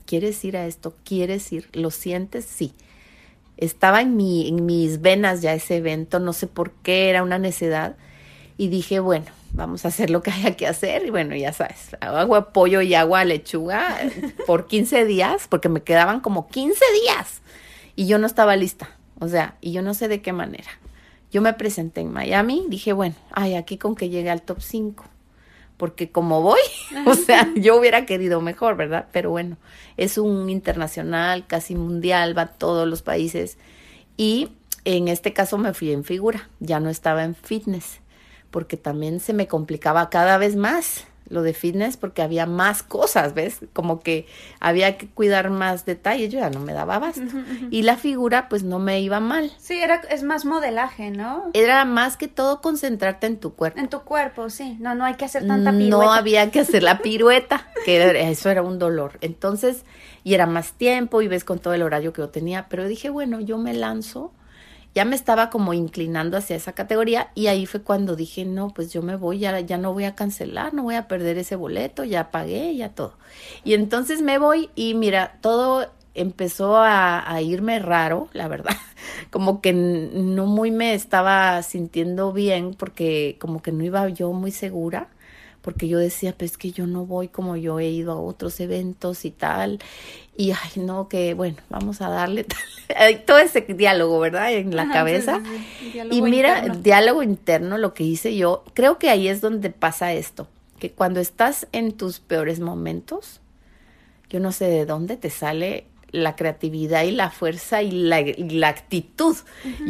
¿quieres ir a esto? ¿Quieres ir? ¿Lo sientes? Sí. Estaba en, mi, en mis venas ya ese evento, no sé por qué, era una necedad. Y dije, bueno, vamos a hacer lo que haya que hacer. Y bueno, ya sabes, agua, pollo y agua, lechuga por 15 días, porque me quedaban como 15 días. Y yo no estaba lista. O sea, y yo no sé de qué manera. Yo me presenté en Miami, dije, bueno, ay, aquí con que llegue al top 5 porque como voy, o sea, yo hubiera querido mejor, ¿verdad? Pero bueno, es un internacional, casi mundial, va a todos los países. Y en este caso me fui en figura, ya no estaba en fitness, porque también se me complicaba cada vez más lo de fitness porque había más cosas, ¿ves? Como que había que cuidar más detalles, yo ya no me daba abasto. Y la figura pues no me iba mal. Sí, era, es más modelaje, ¿no? Era más que todo concentrarte en tu cuerpo. En tu cuerpo, sí. No, no hay que hacer tanta pirueta. No había que hacer la pirueta, que era- eso era un dolor. Entonces, y era más tiempo y ves con todo el horario que yo tenía, pero dije, bueno, yo me lanzo. Ya me estaba como inclinando hacia esa categoría y ahí fue cuando dije, no, pues yo me voy, ya, ya no voy a cancelar, no voy a perder ese boleto, ya pagué, ya todo. Y entonces me voy y mira, todo empezó a, a irme raro, la verdad. Como que no muy me estaba sintiendo bien porque como que no iba yo muy segura porque yo decía, pues que yo no voy como yo he ido a otros eventos y tal, y ay, no, que bueno, vamos a darle todo ese diálogo, ¿verdad? En la Ajá, cabeza. sí, sí, sí. Y mira, interno. diálogo interno, lo que hice yo, creo que ahí es donde pasa esto, que cuando estás en tus peores momentos, yo no sé de dónde te sale la creatividad y la fuerza y la, y la actitud.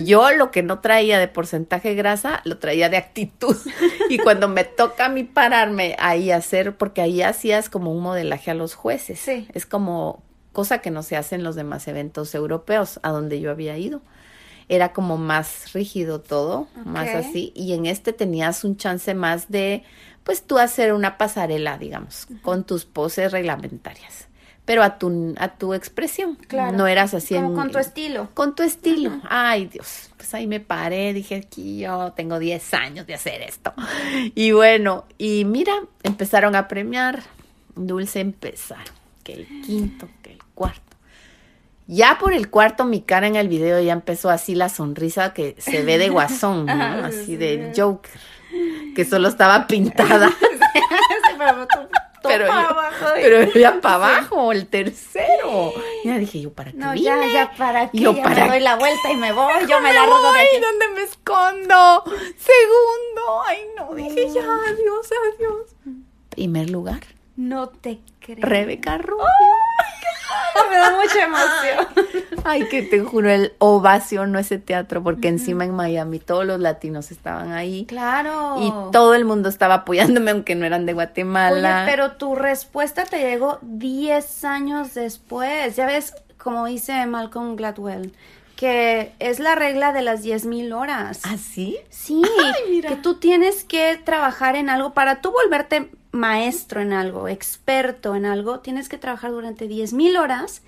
Yo lo que no traía de porcentaje de grasa, lo traía de actitud. y cuando me toca a mí pararme ahí a hacer, porque ahí hacías como un modelaje a los jueces. Sí. Es como cosa que no se hace en los demás eventos europeos a donde yo había ido. Era como más rígido todo, más así. Y en este tenías un chance más de, pues tú hacer una pasarela, digamos, con tus poses reglamentarias. Pero a tu, a tu expresión. Claro. No eras así Como en- con tu estilo. con tu estilo. Ay, Dios. Pues ahí me paré, dije, aquí yo tengo 10 años de hacer esto. Y bueno, y mira, empezaron a premiar. Dulce empezaron. Que el quinto, que el cuarto. Ya por el cuarto, mi cara en el video ya empezó así la sonrisa que se ve de guasón, ¿no? Sí, Así sí, de. Joker, que solo estaba pintada. Pero para pero ya para abajo, el tercero. Ya dije yo, ¿para qué No, vine? ya, ya, ¿para qué? Yo, ya ¿para me doy la vuelta y me voy, yo me ¿Dónde largo de voy? aquí. ¿Dónde me escondo? Segundo. Ay, no, dije ya, adiós, adiós. Primer lugar, No te creo. Rebeca Rubio. Me da mucha emoción. Ay, que te juro, el ovacionó ese teatro porque encima en Miami todos los latinos estaban ahí. Claro. Y todo el mundo estaba apoyándome, aunque no eran de Oye, Guatemala. pero tu respuesta te llegó 10 años después. Ya ves, como dice Malcolm Gladwell, que es la regla de las 10.000 horas. ¿Ah, sí? Sí, mira. que tú tienes que trabajar en algo para tú volverte maestro en algo, experto en algo, tienes que trabajar durante 10.000 horas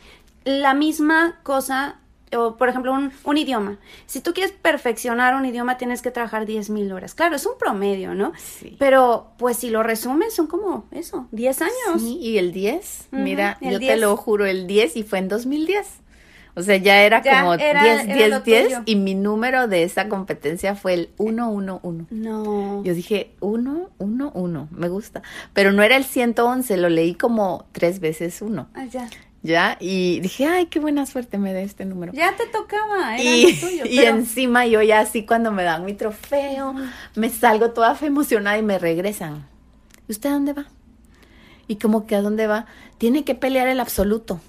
la misma cosa, o por ejemplo, un, un idioma. Si tú quieres perfeccionar un idioma, tienes que trabajar 10.000 horas. Claro, es un promedio, ¿no? Sí. Pero pues si lo resumes, son como eso, 10 años. Sí, y el 10, Ujú, mira, el yo 10. te lo juro, el 10 y fue en 2010. O sea, ya era Ya como era- 10, era 10, lo 10 tuyo. y mi número de esa competencia fue el 111. No. Yo dije, 1, 1, 1, me gusta. Pero no era el 111, lo leí como tres veces uno, Ah, ya. ¿ya? Y dije, ay, qué buena suerte me da este número. Ya te tocaba, era Y, lo tuyo. y pero- encima yo ya así cuando me dan mi trofeo, me salgo toda fe emocionada y me regresan. ¿Y usted a dónde va? Y como que a dónde va, tiene que pelear el absoluto.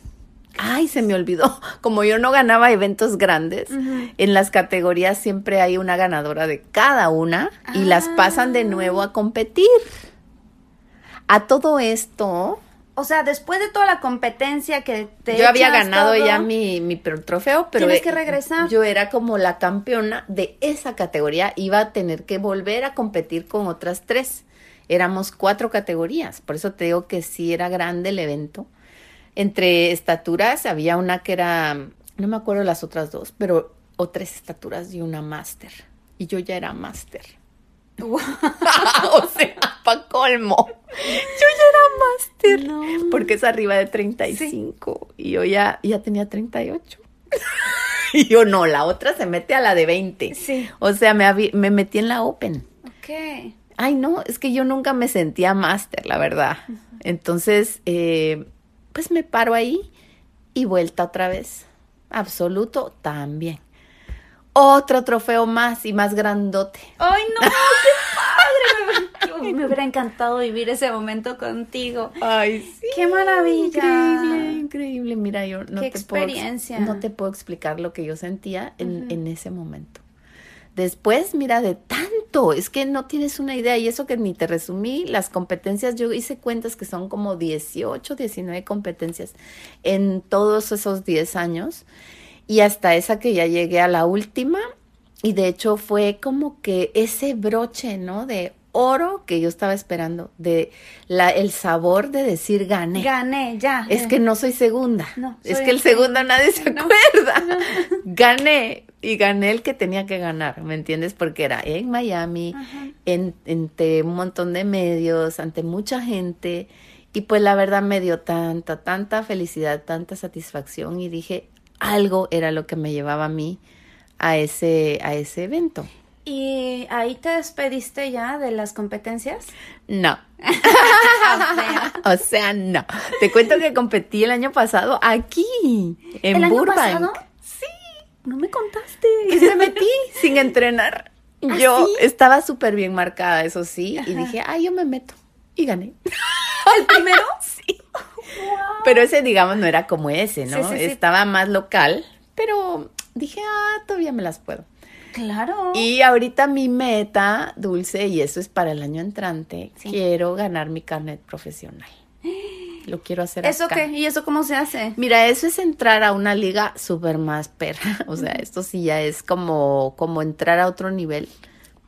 Ay, se me olvidó. Como yo no ganaba eventos grandes, en las categorías siempre hay una ganadora de cada una y las pasan de nuevo a competir. A todo esto, O sea, después de toda la competencia que te yo había ganado todo, ya mi, mi trofeo, pero Tienes que eh, regresar. yo era como la campeona de esa categoría. Iba a tener que volver a competir con otras tres. Éramos cuatro categorías, por eso te digo que sí era grande el evento. Entre estaturas había una que era, no me acuerdo las otras dos, pero o tres estaturas y una máster. Y yo ya era máster. o sea, pa' colmo. Yo ya era máster. No. Porque es arriba de 35. Y yo ya, ya tenía 38. y yo no, la otra se mete a la de 20. Sí. O sea, me, me metí en la Open. Ok. Ay, no, es que yo nunca me sentía máster, la verdad. Entonces, eh, pues me paro ahí y vuelta otra vez. Absoluto también. Otro trofeo más y más grandote. ¡Ay, no! ¡Qué padre! Me, me hubiera encantado vivir ese momento contigo. Ay, sí. ¡Qué maravilla! Increíble, increíble. Mira, yo no Qué te puedo ex- experiencia. no te puedo explicar lo que yo sentía en, en ese momento. Después, mira, de tanto, es que no tienes una idea, y eso que ni te resumí, las competencias, yo hice cuentas que son como 18, 19 competencias en todos esos 10 años, y hasta esa que ya llegué a la última, y de hecho fue como que ese broche, ¿no? De oro que yo estaba esperando, de la, el sabor de decir gané. Gané, ya. Es que no soy segunda. No, es que el segundo nadie se No. acuerda. Gané. Y gané el que tenía que ganar, ¿me entiendes? Porque era en Miami, en, entre un montón de medios, ante mucha gente. Y pues la verdad me dio tanta, tanta felicidad, tanta satisfacción. Y dije, algo era lo que me llevaba a mí a ese, a ese evento. ¿Y ahí te despediste ya de las competencias? No. O sea, O sea, no. Te cuento que competí el año pasado aquí, en ¿El año Burbank. pasado? No me contaste. Y se metí sin entrenar. ¿Ah, Yo sí? estaba súper bien marcada, eso sí, y dije, ay, yo me meto. Y gané. ¿El primero? Sí. Pero ese, digamos, no era como ese, ¿no? Sí, sí, sí. Estaba más local, pero dije, ah, todavía me las puedo. Claro. Y ahorita mi meta, Dulce, y eso es para el año entrante, quiero ganar mi carnet profesional. Lo quiero hacer ¿Eso acá. qué? ¿Y eso cómo se hace? Mira, eso es entrar a una liga súper más perra. O sea, esto sí ya es como, como entrar a otro nivel.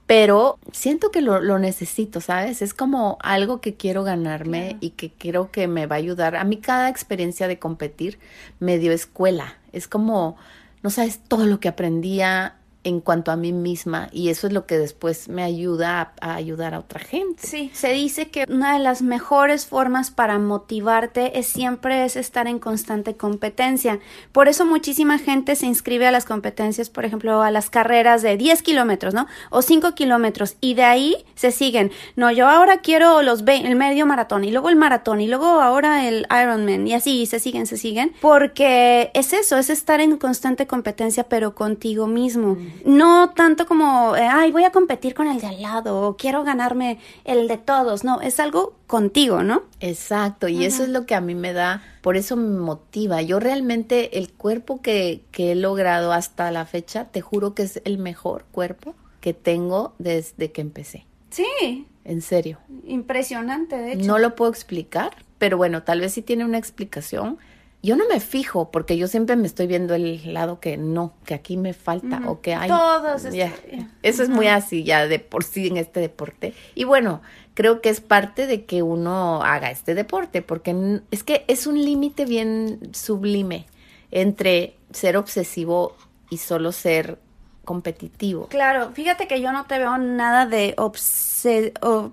Pero siento que lo, lo necesito, ¿sabes? Es como algo que quiero ganarme Claro. y que creo que me va a ayudar. A mí cada experiencia de competir me dio escuela. Es como, no sabes todo lo que aprendía en cuanto a mí misma y eso es lo que después me ayuda a, ayudar a otra gente. Sí, se dice que una de las mejores formas para motivarte es siempre es estar en constante competencia. Por eso muchísima gente se inscribe a las competencias, por ejemplo, a las carreras de 10 kilómetros, ¿no? O 5 kilómetros y de ahí se siguen. No, yo ahora quiero los el medio maratón y luego el maratón y luego ahora el Ironman y así se siguen, se siguen. Porque es eso, es estar en constante competencia pero contigo mismo. No tanto como, eh, ay, voy a competir con el de al lado o quiero ganarme el de todos. No, es algo contigo, ¿no? Exacto, y eso es lo que a mí me da, por eso me motiva. Yo realmente el cuerpo que, que he logrado hasta la fecha, te juro que es el mejor cuerpo que tengo desde que empecé. Sí. En serio. Impresionante, de hecho. No lo puedo explicar, pero bueno, tal vez sí tiene una explicación yo no me fijo porque yo siempre me estoy viendo el lado que no, que aquí me falta o que hay. Todos. Eso es muy así ya de por sí en este deporte. Y bueno, creo que es parte de que uno haga este deporte porque es que es un límite bien sublime entre ser obsesivo y solo ser competitivo. Claro, fíjate que yo no te veo nada de obse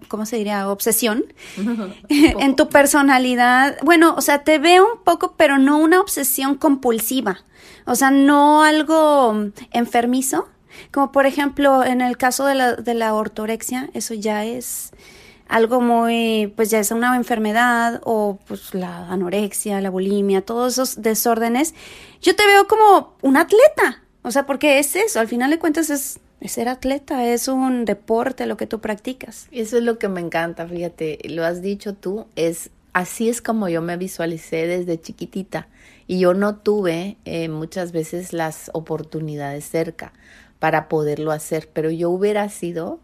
¿cómo se diría? obsesión en tu personalidad. Bueno, o sea, te veo un poco, pero no una obsesión compulsiva. O sea, no algo enfermizo. Como por ejemplo, en el caso de la, de la ortorexia, eso ya es algo muy, pues ya es una enfermedad o pues la anorexia, la bulimia, todos esos desórdenes. Yo te veo como un atleta, o sea, porque es eso, al final de cuentas es, ser atleta, es un deporte lo que tú practicas. Eso es lo que me encanta, fíjate, lo has dicho tú, es así es como yo me visualicé desde chiquitita y yo no tuve eh, muchas veces las oportunidades cerca para poderlo hacer, pero yo hubiera sido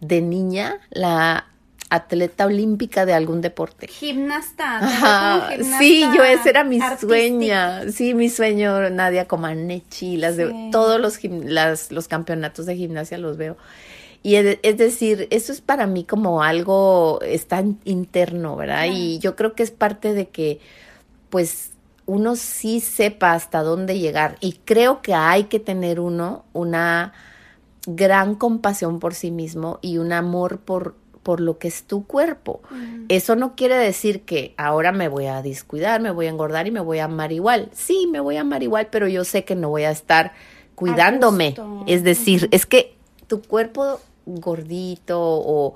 de niña la atleta olímpica de algún deporte. Gimnasta. sí, yo ese era mi sueño. Sí, mi sueño, Nadia Comaneci, las de todos los, las, los campeonatos de gimnasia los veo. Y es, decir, eso es para mí como algo está interno, ¿verdad? Y yo creo que es parte de que, pues, uno sí sepa hasta dónde llegar. Y creo que hay que tener uno una gran compasión por sí mismo y un amor por por lo que es tu cuerpo. Eso no quiere decir que ahora me voy a descuidar, me voy a engordar y me voy a amar igual. Sí, me voy a amar igual, pero yo sé que no voy a estar cuidándome. Es decir, es que tu cuerpo gordito o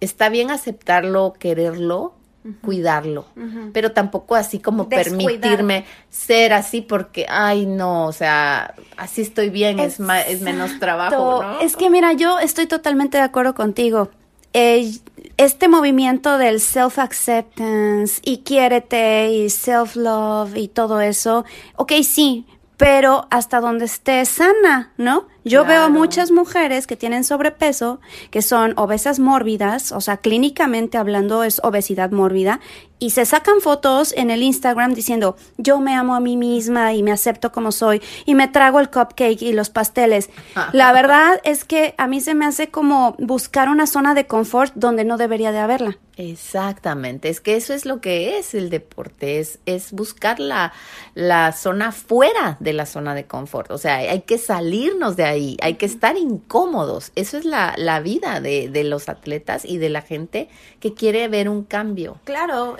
está bien aceptarlo, quererlo, cuidarlo, pero tampoco así como permitirme ser así porque, ay, no, o sea, así estoy bien, es, es menos trabajo. ¿no? Es que mira, yo estoy totalmente de acuerdo contigo este movimiento del self-acceptance y quiérete y self-love y todo eso, ok, sí, pero hasta donde esté sana, ¿no? Yo veo muchas mujeres que tienen sobrepeso, que son obesas mórbidas, o sea, clínicamente hablando es obesidad mórbida, y se sacan fotos en el Instagram diciendo, yo me amo a mí misma y me acepto como soy, y me trago el cupcake y los pasteles. La verdad es que a mí se me hace como buscar una zona de confort donde no debería de haberla. Exactamente, es que eso es lo que es el deporte, es, es buscar la, la zona fuera de la zona de confort, o sea, hay que salirnos de ahí, hay que estar incómodos. Eso es la, la vida de, de, los atletas y de la gente que quiere ver un cambio. Claro,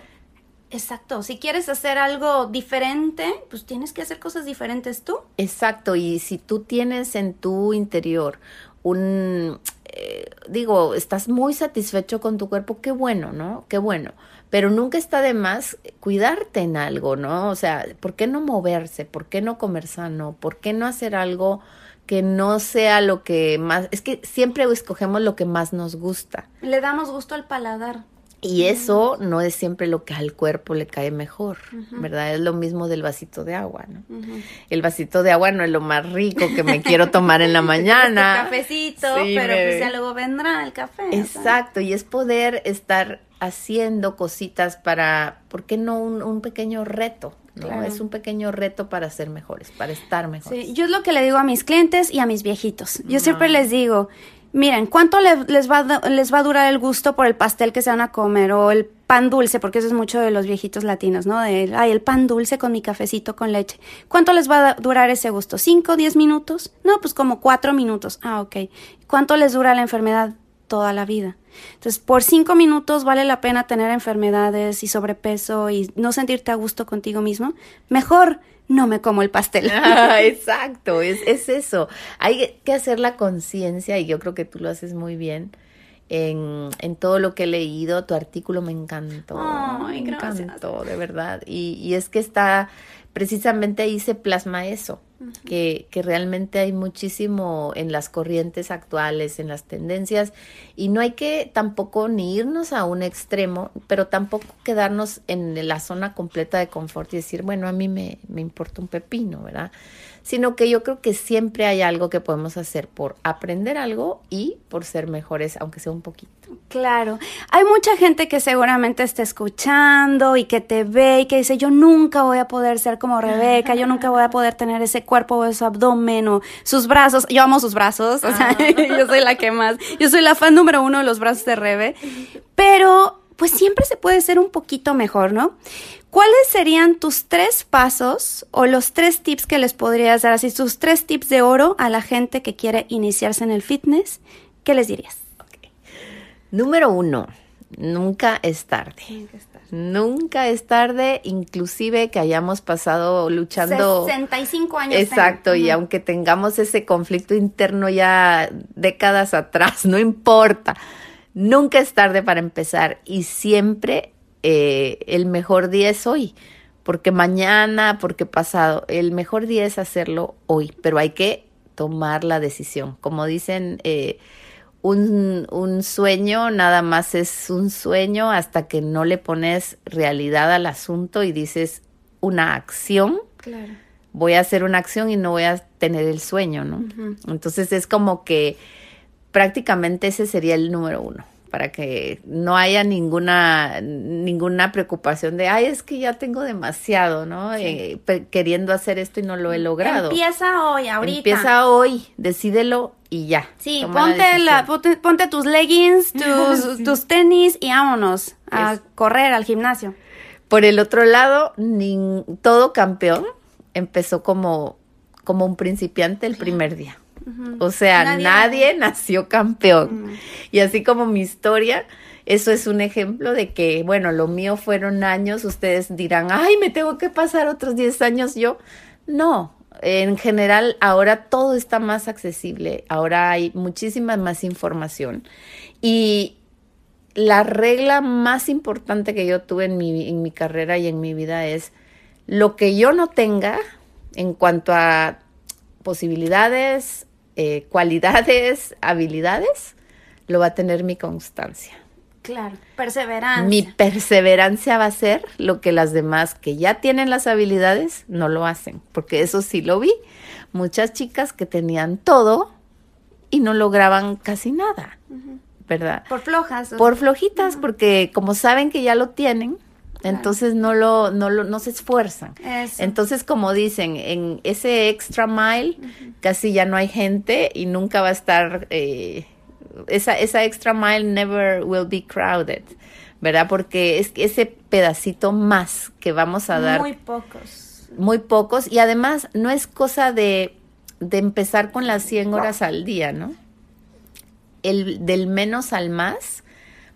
exacto. Si quieres hacer algo diferente, pues tienes que hacer cosas diferentes tú. Exacto, y si tú tienes en tu interior un, eh, digo, estás muy satisfecho con tu cuerpo, qué bueno, ¿no? Qué bueno. Pero nunca está de más cuidarte en algo, ¿no? O sea, ¿por qué no moverse? ¿Por qué no comer sano? ¿Por qué no hacer algo que no sea lo que más, es que siempre escogemos lo que más nos gusta. Le damos gusto al paladar. Y eso no es siempre lo que al cuerpo le cae mejor, ¿verdad? Es lo mismo del vasito de agua, ¿no? El vasito de agua no es lo más rico que me quiero tomar en la mañana. cafecito, pero pues ya luego vendrá el café. Exacto, y es poder estar haciendo cositas para, ¿por qué no un pequeño reto? Es un pequeño reto para ser mejores, para estar mejores. Sí, yo es lo que le digo a mis clientes y a mis viejitos. Yo siempre les digo, Miren, ¿cuánto les, va, les va a durar el gusto por el pastel que se van a comer o el pan dulce? Porque eso es mucho de los viejitos latinos, ¿no? De, ay, el pan dulce con mi cafecito con leche. ¿Cuánto les va a durar ese gusto? ¿Cinco, diez minutos? No, pues como cuatro minutos. Ah, ok. ¿Cuánto les dura la enfermedad? Toda la vida. Entonces, por cinco minutos vale la pena tener enfermedades y sobrepeso y no sentirte a gusto contigo mismo. Mejor no me como el pastel. Ah, exacto, es, es eso. Hay que hacer la conciencia y yo creo que tú lo haces muy bien. En, en, todo lo que he leído, tu artículo me encantó. Ay, me gracias. encantó, de verdad. Y, y es que está, precisamente ahí se plasma eso que, que, realmente hay muchísimo en las corrientes actuales, en las tendencias, y no hay que tampoco ni irnos a un extremo, pero tampoco quedarnos en la zona completa de confort y decir, bueno, a mí me, me importa un pepino, ¿verdad? Sino que yo creo que siempre hay algo que podemos hacer por aprender algo y por ser mejores, aunque sea un poquito. Claro, hay mucha gente que seguramente está escuchando y que te ve y que dice, yo nunca voy a poder ser como Rebeca, yo nunca voy a poder tener ese cuerpo o ese abdomen o sus brazos, yo amo sus brazos, o sea, ah. yo soy la que más, yo soy la fan número uno de los brazos de Rebe, pero pues siempre se puede ser un poquito mejor, ¿no? ¿Cuáles serían tus tres pasos o los tres tips que les podrías dar? Así, tus tres tips de oro a la gente que quiere iniciarse en el fitness. ¿Qué les dirías? Número uno, nunca es tarde. Nunca es tarde. Nunca es tarde, inclusive que hayamos pasado luchando. 65 años. Exacto, y aunque tengamos ese conflicto interno ya décadas atrás, no importa. Nunca es tarde para empezar y siempre eh, el mejor día es hoy, porque mañana, porque pasado, el mejor día es hacerlo hoy, pero hay que tomar la decisión. Como dicen, eh, un, un, sueño nada más es un sueño hasta que no le pones realidad al asunto y dices una acción. Voy a hacer una acción y no voy a tener el sueño, ¿no? Entonces es como que prácticamente ese sería el número uno para que no haya ninguna ninguna preocupación de ay es que ya tengo demasiado no eh, queriendo hacer esto y no lo he logrado. empieza hoy ahorita. Empieza hoy decídelo y ya. Sí ponte la, ponte, tus leggings tus, tus tenis y vámonos a correr al gimnasio. Por el otro lado todo campeón empezó como como un principiante el primer día o sea, nadie, nació campeón. Y así como mi historia, eso es un ejemplo de que, bueno, lo mío fueron años, ustedes dirán, ay, me tengo que pasar otros 10 años yo. No, en general ahora todo está más accesible, ahora hay muchísima más información. Y la regla más importante que yo tuve en mi, en mi carrera y en mi vida es lo que yo no tenga en cuanto a posibilidades, eh, cualidades, habilidades, lo va a tener mi constancia. Claro, perseverancia. Mi perseverancia va a ser lo que las demás que ya tienen las habilidades no lo hacen, porque eso sí lo vi. Muchas chicas que tenían todo y no lograban casi nada, ¿verdad? Por flojas. Por flojitas, porque como saben que ya lo tienen, entonces no lo, no lo, no se esfuerzan. Entonces, como dicen, en ese extra mile casi ya no hay gente y nunca va a estar, eh, esa, esa extra mile never will be crowded, ¿verdad? Porque es ese pedacito más que vamos a dar. Muy pocos. Muy pocos. Y además no es cosa de, de empezar con las 100 horas al día, ¿no? El, del menos al más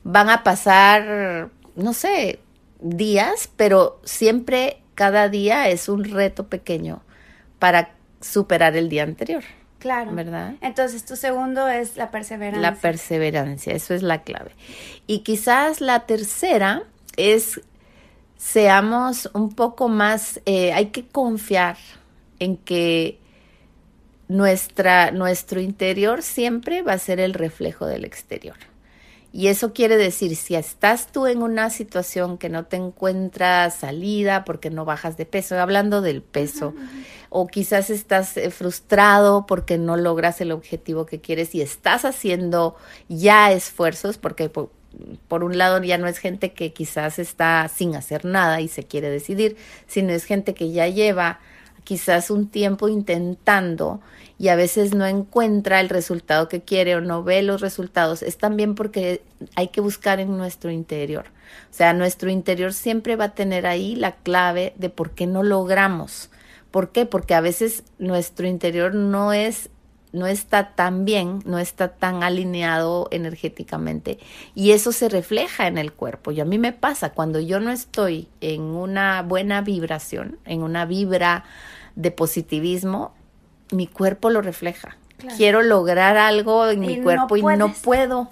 van a pasar, no sé, días, pero siempre cada día es un reto pequeño para superar el día anterior. Claro. ¿Verdad? Entonces, tu segundo es la perseverancia. La perseverancia, eso es la clave. Y quizás la tercera es seamos un poco más, eh, hay que confiar en que nuestra, nuestro interior siempre va a ser el reflejo del exterior. Y eso quiere decir, si estás tú en una situación que no te encuentras salida porque no bajas de peso, hablando del peso, o quizás estás eh, frustrado porque no logras el objetivo que quieres y estás haciendo ya esfuerzos, porque por, por un lado ya no es gente que quizás está sin hacer nada y se quiere decidir, sino es gente que ya lleva quizás un tiempo intentando y a veces no encuentra el resultado que quiere o no ve los resultados, es también porque hay que buscar en nuestro interior. O sea, nuestro interior siempre va a tener ahí la clave de por qué no logramos. ¿Por qué? Porque a veces nuestro interior no es no está tan bien, no está tan alineado energéticamente y eso se refleja en el cuerpo. Y a mí me pasa cuando yo no estoy en una buena vibración, en una vibra de positivismo, mi cuerpo lo refleja. Quiero lograr algo en mi cuerpo y no puedo.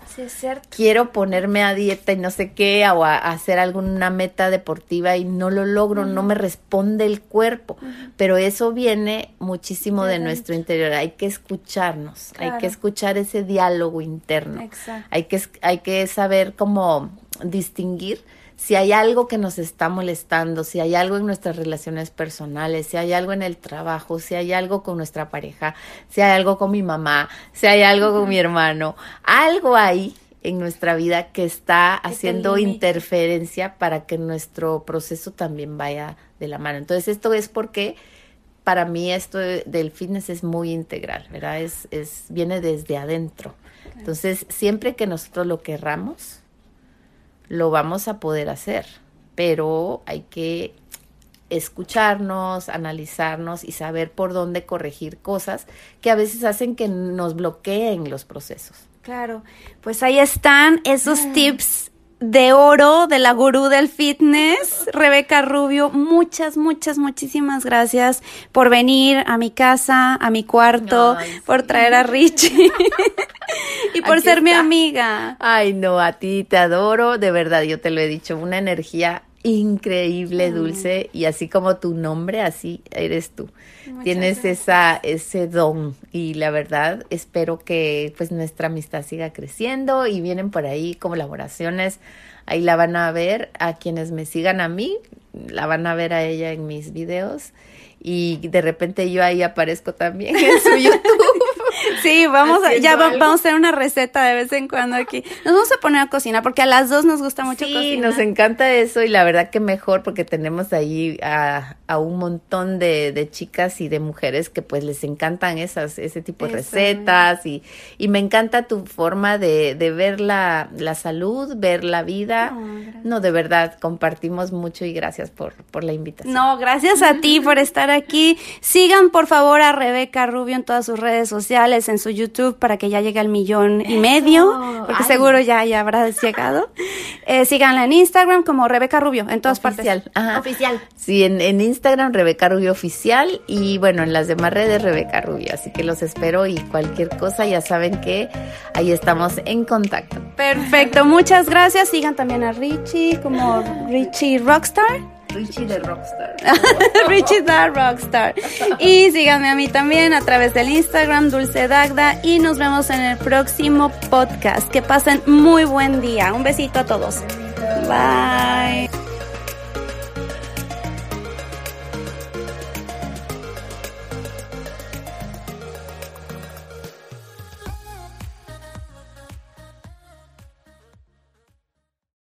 Quiero ponerme a dieta y no sé qué, o a, hacer alguna meta deportiva y no lo logro, no me responde el cuerpo. Pero eso viene muchísimo de, nuestro interior. Hay que escucharnos, hay que escuchar ese diálogo interno. Hay que, hay que saber cómo distinguir si hay algo que nos está molestando, si hay algo en nuestras relaciones personales, si hay algo en el trabajo, si hay algo con nuestra pareja, si hay algo con mi mamá, si hay algo con mi hermano, algo ahí en nuestra vida que está haciendo interferencia para que nuestro proceso también vaya de la mano. Entonces esto es porque para mí esto del fitness es muy integral, ¿verdad? Es, es, viene desde adentro. Entonces, siempre que nosotros lo querramos, lo vamos a poder hacer, pero hay que escucharnos, analizarnos y saber por dónde corregir cosas que a veces hacen que nos bloqueen los procesos. Claro, pues ahí están esos ah. tips de oro de la gurú del fitness, Rebeca Rubio. Muchas, muchas, muchísimas gracias por venir a mi casa, a mi cuarto, por traer a Richie. y por ser mi amiga. Ay, no, a ti te adoro, de verdad, yo te lo he dicho, una energía increíble, dulce, y así como tu nombre, así eres tú. Tienes esa ese don y la verdad espero que pues nuestra amistad siga creciendo y vienen por ahí colaboraciones. Ahí la van a ver a quienes me sigan a mí, la van a ver a ella en mis videos y de repente yo ahí aparezco también en su YouTube. Sí, vamos a, ya vamos a hacer una receta de vez en cuando aquí. Nos vamos a poner a cocinar porque a las dos nos gusta mucho cocinar. Sí, nos encanta eso y la verdad que mejor porque tenemos ahí a, a un montón de, de, chicas y de mujeres que pues les encantan esas, ese tipo de recetas y, y me encanta tu forma de, de ver la, la salud, ver la vida. No, de verdad, compartimos mucho y gracias por, por la invitación. No, gracias a ti por estar aquí. Sigan por favor a Rebeca Rubio en todas sus redes sociales en su YouTube para que ya llegue al millón y medio, porque seguro ya, ya habrá llegado. Eh, síganla en Instagram como Rebeca Rubio, en todas oficial. partes. Oficial. Sí, en, en Instagram Rebeca Rubio Oficial y bueno, en las demás redes Rebeca Rubio. Así que los espero y cualquier cosa ya saben que ahí estamos en contacto. Perfecto, muchas gracias. Sigan también a Richie como Richie Rockstar. Richie the Rockstar. Richie the Rockstar. Y síganme a mí también a través del Instagram Dulce Dagda y nos vemos en el próximo podcast. Que pasen muy buen día. Un besito a todos. Bye.